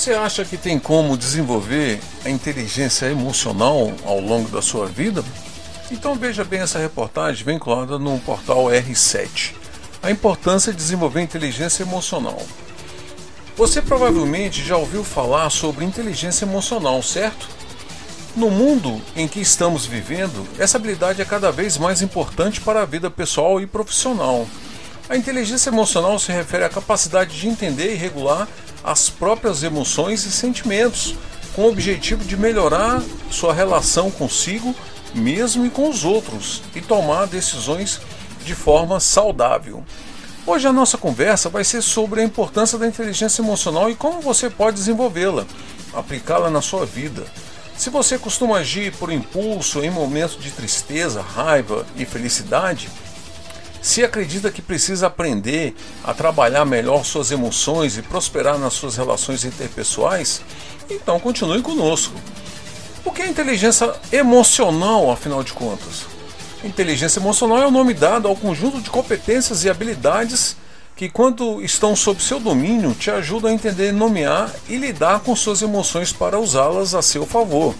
Você acha que tem como desenvolver a inteligência emocional ao longo da sua vida? Então veja bem essa reportagem vinculada no portal R7. A importância de desenvolver inteligência emocional. Você provavelmente já ouviu falar sobre inteligência emocional, certo? No mundo em que estamos vivendo, essa habilidade é cada vez mais importante para a vida pessoal e profissional. A inteligência emocional se refere à capacidade de entender e regular as próprias emoções e sentimentos, com o objetivo de melhorar sua relação consigo mesmo e com os outros e tomar decisões de forma saudável. Hoje a nossa conversa vai ser sobre a importância da inteligência emocional e como você pode desenvolvê-la, aplicá-la na sua vida. Se você costuma agir por impulso em momentos de tristeza, raiva e felicidade, se acredita que precisa aprender a trabalhar melhor suas emoções e prosperar nas suas relações interpessoais, então continue conosco. O que é inteligência emocional, afinal de contas? Inteligência emocional é o nome dado ao conjunto de competências e habilidades que, quando estão sob seu domínio, te ajudam a entender, nomear e lidar com suas emoções para usá-las a seu favor.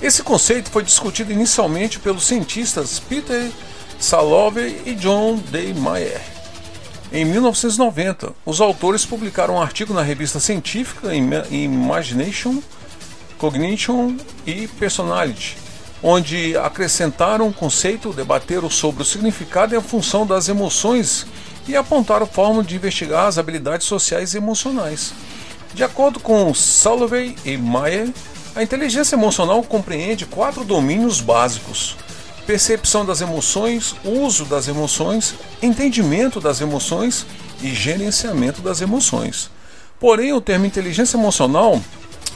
Esse conceito foi discutido inicialmente pelos cientistas Peter Salovey e John D. Mayer. Em 1990, os autores publicaram um artigo na revista científica Imagination, Cognition e Personality, onde acrescentaram o conceito, debateram sobre o significado e a função das emoções e apontaram formas de investigar as habilidades sociais e emocionais. De acordo com Salovey e Mayer, a inteligência emocional compreende quatro domínios básicos percepção das emoções, uso das emoções, entendimento das emoções e gerenciamento das emoções. Porém, o termo inteligência emocional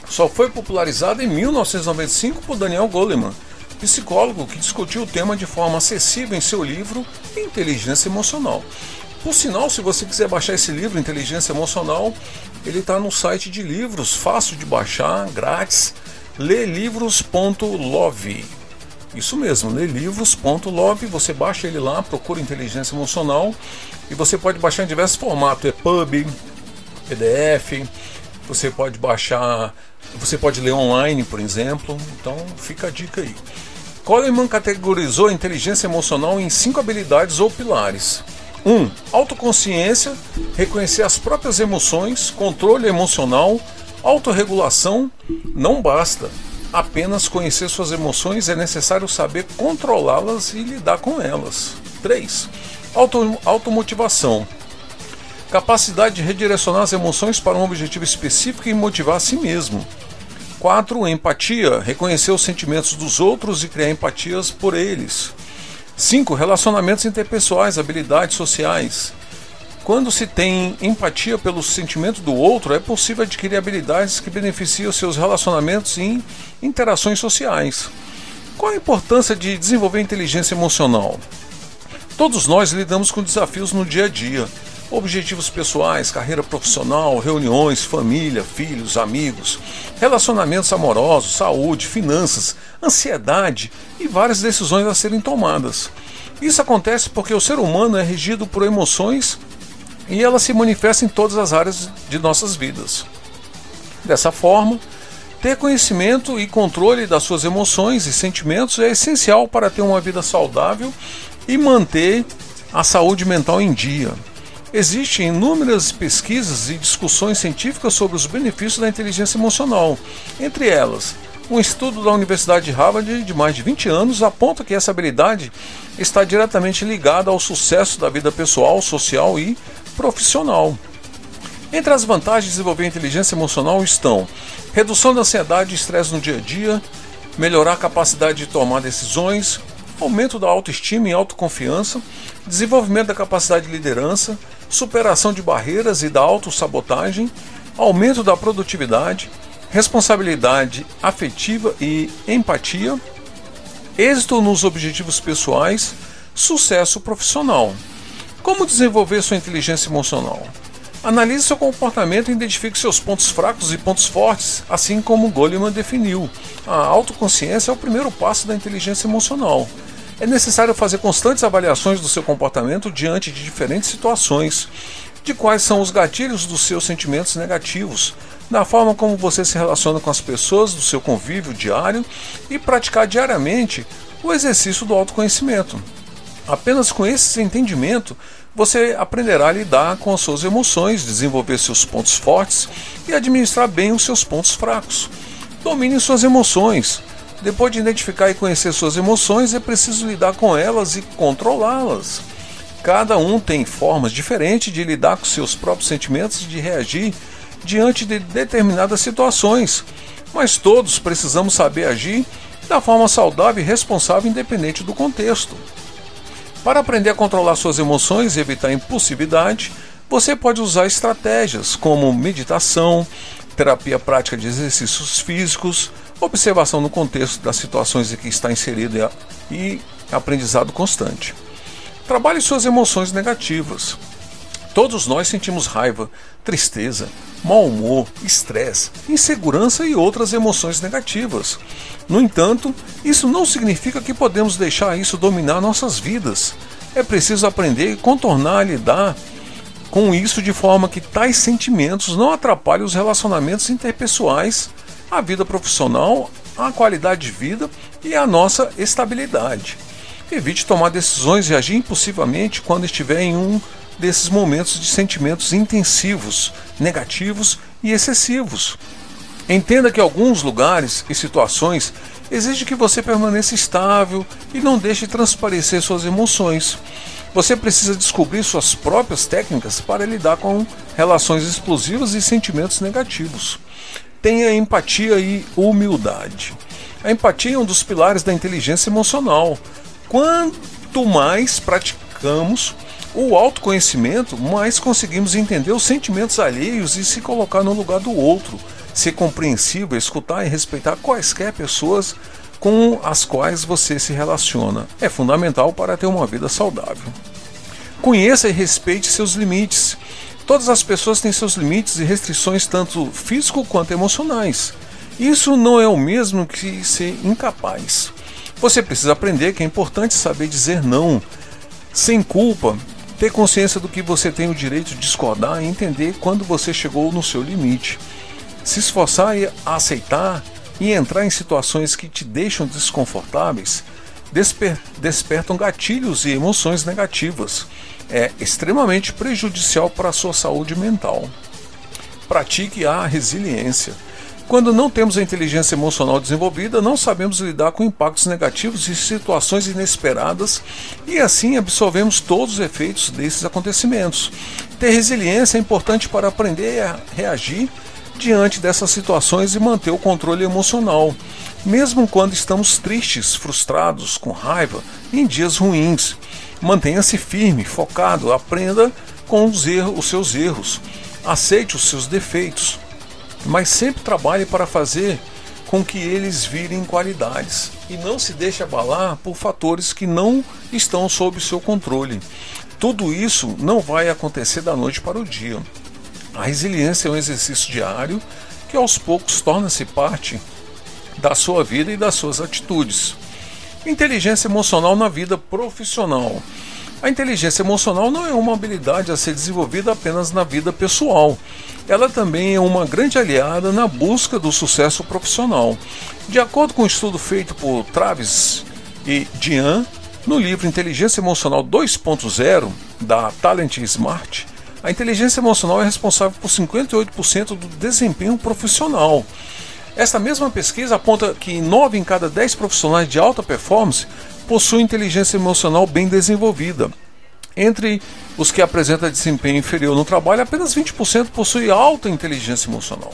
só foi popularizado em 1995 por Daniel Goleman, psicólogo que discutiu o tema de forma acessível em seu livro Inteligência Emocional. Por sinal, se você quiser baixar esse livro, Inteligência Emocional, ele está no site de livros, fácil de baixar, grátis, lelivros.love. Isso mesmo, lelivros.love, você baixa ele lá, procura inteligência emocional e você pode baixar em diversos formatos, EPUB, PDF, você pode baixar, você pode ler online, por exemplo. Então fica a dica aí. Coleman categorizou a inteligência emocional em cinco habilidades ou pilares. 1. Um, autoconsciência, reconhecer as próprias emoções, controle emocional, autorregulação, não basta apenas conhecer suas emoções, é necessário saber controlá-las e lidar com elas. 3. Auto, automotivação. Capacidade de redirecionar as emoções para um objetivo específico e motivar a si mesmo. 4. Empatia. Reconhecer os sentimentos dos outros e criar empatias por eles. 5. Relacionamentos interpessoais, habilidades sociais. Quando se tem empatia pelo sentimento do outro, é possível adquirir habilidades que beneficiam seus relacionamentos e interações sociais. Qual a importância de desenvolver inteligência emocional? Todos nós lidamos com desafios no dia a dia. Objetivos pessoais, carreira profissional, reuniões, família, filhos, amigos, relacionamentos amorosos, saúde, finanças, ansiedade e várias decisões a serem tomadas. Isso acontece porque o ser humano é regido por emoções e ela se manifesta em todas as áreas de nossas vidas. Dessa forma, ter conhecimento e controle das suas emoções e sentimentos é essencial para ter uma vida saudável e manter a saúde mental em dia. Existem inúmeras pesquisas e discussões científicas sobre os benefícios da inteligência emocional. Entre elas, um estudo da Universidade de Harvard de mais de 20 anos aponta que essa habilidade está diretamente ligada ao sucesso da vida pessoal, social e profissional. Entre as vantagens de desenvolver inteligência emocional estão redução da ansiedade e estresse no dia a dia, melhorar a capacidade de tomar decisões, aumento da autoestima e autoconfiança, desenvolvimento da capacidade de liderança, superação de barreiras e da autossabotagem, aumento da produtividade, responsabilidade afetiva e empatia, êxito nos objetivos pessoais, sucesso profissional. Como desenvolver sua inteligência emocional? Analise seu comportamento e identifique seus pontos fracos e pontos fortes, assim como Goleman definiu. A autoconsciência é o primeiro passo da inteligência emocional. É necessário fazer constantes avaliações do seu comportamento diante de diferentes situações, de quais são os gatilhos dos seus sentimentos negativos, da forma como você se relaciona com as pessoas do seu convívio diário e praticar diariamente o exercício do autoconhecimento. Apenas com esse entendimento você aprenderá a lidar com as suas emoções, desenvolver seus pontos fortes e administrar bem os seus pontos fracos. Domine suas emoções. Depois de identificar e conhecer suas emoções, é preciso lidar com elas e controlá-las. Cada um tem formas diferentes de lidar com seus próprios sentimentos e de reagir diante de determinadas situações, mas todos precisamos saber agir da forma saudável e responsável, independente do contexto. Para aprender a controlar suas emoções e evitar impulsividade, você pode usar estratégias como meditação, terapia prática de exercícios físicos, observação no contexto das situações em que está inserido e aprendizado constante. Trabalhe suas emoções negativas. Todos nós sentimos raiva, tristeza, mau humor, estresse, insegurança e outras emoções negativas. No entanto, isso não significa que podemos deixar isso dominar nossas vidas. É preciso aprender e contornar, lidar com isso de forma que tais sentimentos não atrapalhem os relacionamentos interpessoais, a vida profissional, a qualidade de vida e a nossa estabilidade. Evite tomar decisões e agir impulsivamente quando estiver em um desses momentos de sentimentos intensivos, negativos e excessivos. Entenda que alguns lugares e situações exigem que você permaneça estável e não deixe transparecer suas emoções. Você precisa descobrir suas próprias técnicas para lidar com relações explosivas e sentimentos negativos. Tenha empatia e humildade. A empatia é um dos pilares da inteligência emocional. Quanto mais praticamos o autoconhecimento, mais conseguimos entender os sentimentos alheios e se colocar no lugar do outro, ser compreensível, escutar e respeitar quaisquer pessoas com as quais você se relaciona. É fundamental para ter uma vida saudável. Conheça e respeite seus limites. Todas as pessoas têm seus limites e restrições, tanto físicos quanto emocionais. Isso não é o mesmo que ser incapaz. Você precisa aprender que é importante saber dizer não, sem culpa, ter consciência do que você tem o direito de discordar e entender quando você chegou no seu limite. Se esforçar a aceitar e entrar em situações que te deixam desconfortáveis desper despertam gatilhos e emoções negativas. É extremamente prejudicial para a sua saúde mental. Pratique a resiliência. Quando não temos a inteligência emocional desenvolvida, não sabemos lidar com impactos negativos e situações inesperadas e assim absorvemos todos os efeitos desses acontecimentos. Ter resiliência é importante para aprender a reagir diante dessas situações e manter o controle emocional, mesmo quando estamos tristes, frustrados, com raiva, em dias ruins. Mantenha-se firme, focado, aprenda com os, erros, os seus erros, aceite os seus defeitos mas sempre trabalhe para fazer com que eles virem qualidades e não se deixe abalar por fatores que não estão sob seu controle. Tudo isso não vai acontecer da noite para o dia. A resiliência é um exercício diário que aos poucos torna-se parte da sua vida e das suas atitudes. Inteligência emocional na vida profissional. A inteligência emocional não é uma habilidade a ser desenvolvida apenas na vida pessoal. Ela também é uma grande aliada na busca do sucesso profissional. De acordo com um estudo feito por Travis e Diane no livro Inteligência Emocional 2.0 da Talent Smart, a inteligência emocional é responsável por 58% do desempenho profissional. Esta mesma pesquisa aponta que 9 em cada 10 profissionais de alta performance possui inteligência emocional bem desenvolvida. Entre os que apresentam desempenho inferior no trabalho, apenas 20% possuem alta inteligência emocional.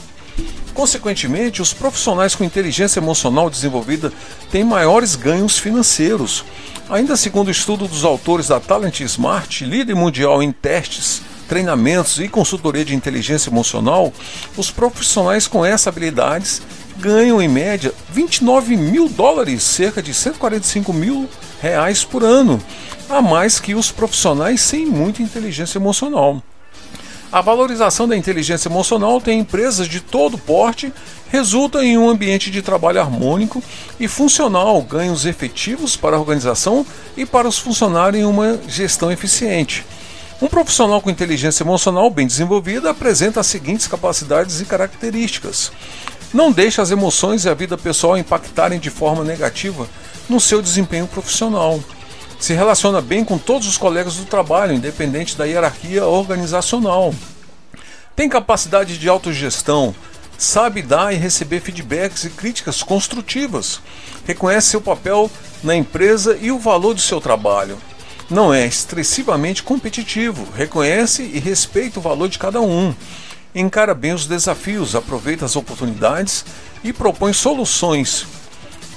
Consequentemente, os profissionais com inteligência emocional desenvolvida têm maiores ganhos financeiros. Ainda segundo o estudo dos autores da Talent Smart, líder mundial em testes, treinamentos e consultoria de inteligência emocional, os profissionais com essas habilidades ganham em média 29 mil dólares, cerca de 145 mil reais por ano, a mais que os profissionais sem muita inteligência emocional. A valorização da inteligência emocional tem empresas de todo porte, resulta em um ambiente de trabalho harmônico e funcional, ganhos efetivos para a organização e para os funcionários em uma gestão eficiente. Um profissional com inteligência emocional bem desenvolvida apresenta as seguintes capacidades e características: não deixa as emoções e a vida pessoal impactarem de forma negativa no seu desempenho profissional se relaciona bem com todos os colegas do trabalho, independente da hierarquia organizacional. Tem capacidade de autogestão, sabe dar e receber feedbacks e críticas construtivas, reconhece seu papel na empresa e o valor do seu trabalho. Não é excessivamente competitivo, reconhece e respeita o valor de cada um, encara bem os desafios, aproveita as oportunidades e propõe soluções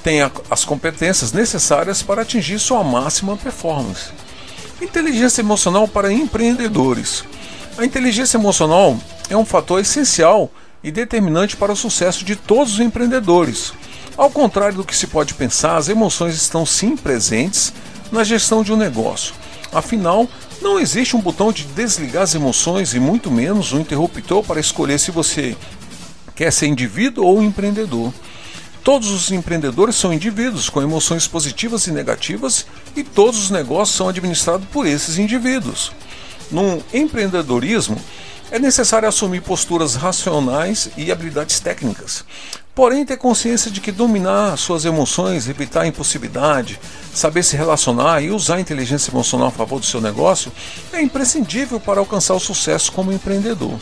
tem as competências necessárias para atingir sua máxima performance. Inteligência emocional para empreendedores. A inteligência emocional é um fator essencial e determinante para o sucesso de todos os empreendedores. Ao contrário do que se pode pensar, as emoções estão sim presentes na gestão de um negócio. Afinal, não existe um botão de desligar as emoções e muito menos um interruptor para escolher se você quer ser indivíduo ou empreendedor. Todos os empreendedores são indivíduos com emoções positivas e negativas e todos os negócios são administrados por esses indivíduos. No empreendedorismo, é necessário assumir posturas racionais e habilidades técnicas. Porém, ter consciência de que dominar suas emoções, evitar a impulsividade, saber se relacionar e usar a inteligência emocional a favor do seu negócio é imprescindível para alcançar o sucesso como empreendedor.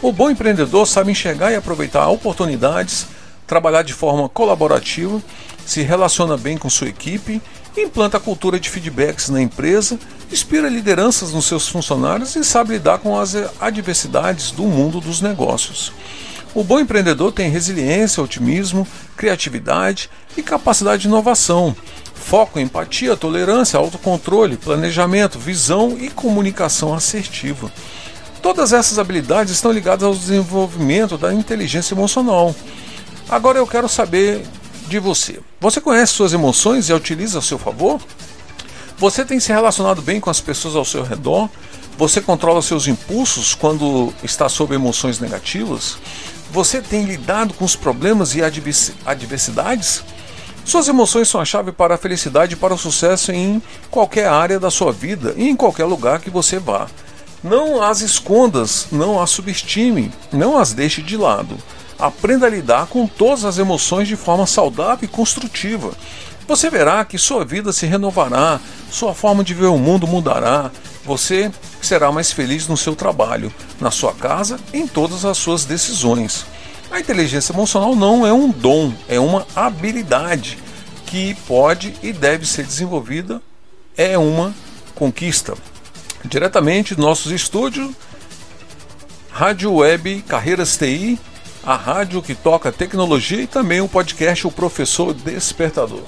O bom empreendedor sabe enxergar e aproveitar oportunidades trabalhar de forma colaborativa, se relaciona bem com sua equipe, implanta a cultura de feedbacks na empresa, inspira lideranças nos seus funcionários e sabe lidar com as adversidades do mundo dos negócios. O bom empreendedor tem resiliência, otimismo, criatividade e capacidade de inovação, foco, empatia, tolerância, autocontrole, planejamento, visão e comunicação assertiva. Todas essas habilidades estão ligadas ao desenvolvimento da inteligência emocional. Agora eu quero saber de você. Você conhece suas emoções e a utiliza a seu favor? Você tem se relacionado bem com as pessoas ao seu redor? Você controla seus impulsos quando está sob emoções negativas? Você tem lidado com os problemas e adversidades? Suas emoções são a chave para a felicidade e para o sucesso em qualquer área da sua vida e em qualquer lugar que você vá. Não as escondas, não as subestime, não as deixe de lado. Aprenda a lidar com todas as emoções de forma saudável e construtiva. Você verá que sua vida se renovará, sua forma de ver o mundo mudará, você será mais feliz no seu trabalho, na sua casa, em todas as suas decisões. A inteligência emocional não é um dom, é uma habilidade que pode e deve ser desenvolvida, é uma conquista. Diretamente nossos estúdios, Rádio Web Carreiras TI a rádio que toca tecnologia e também o podcast O Professor Despertador.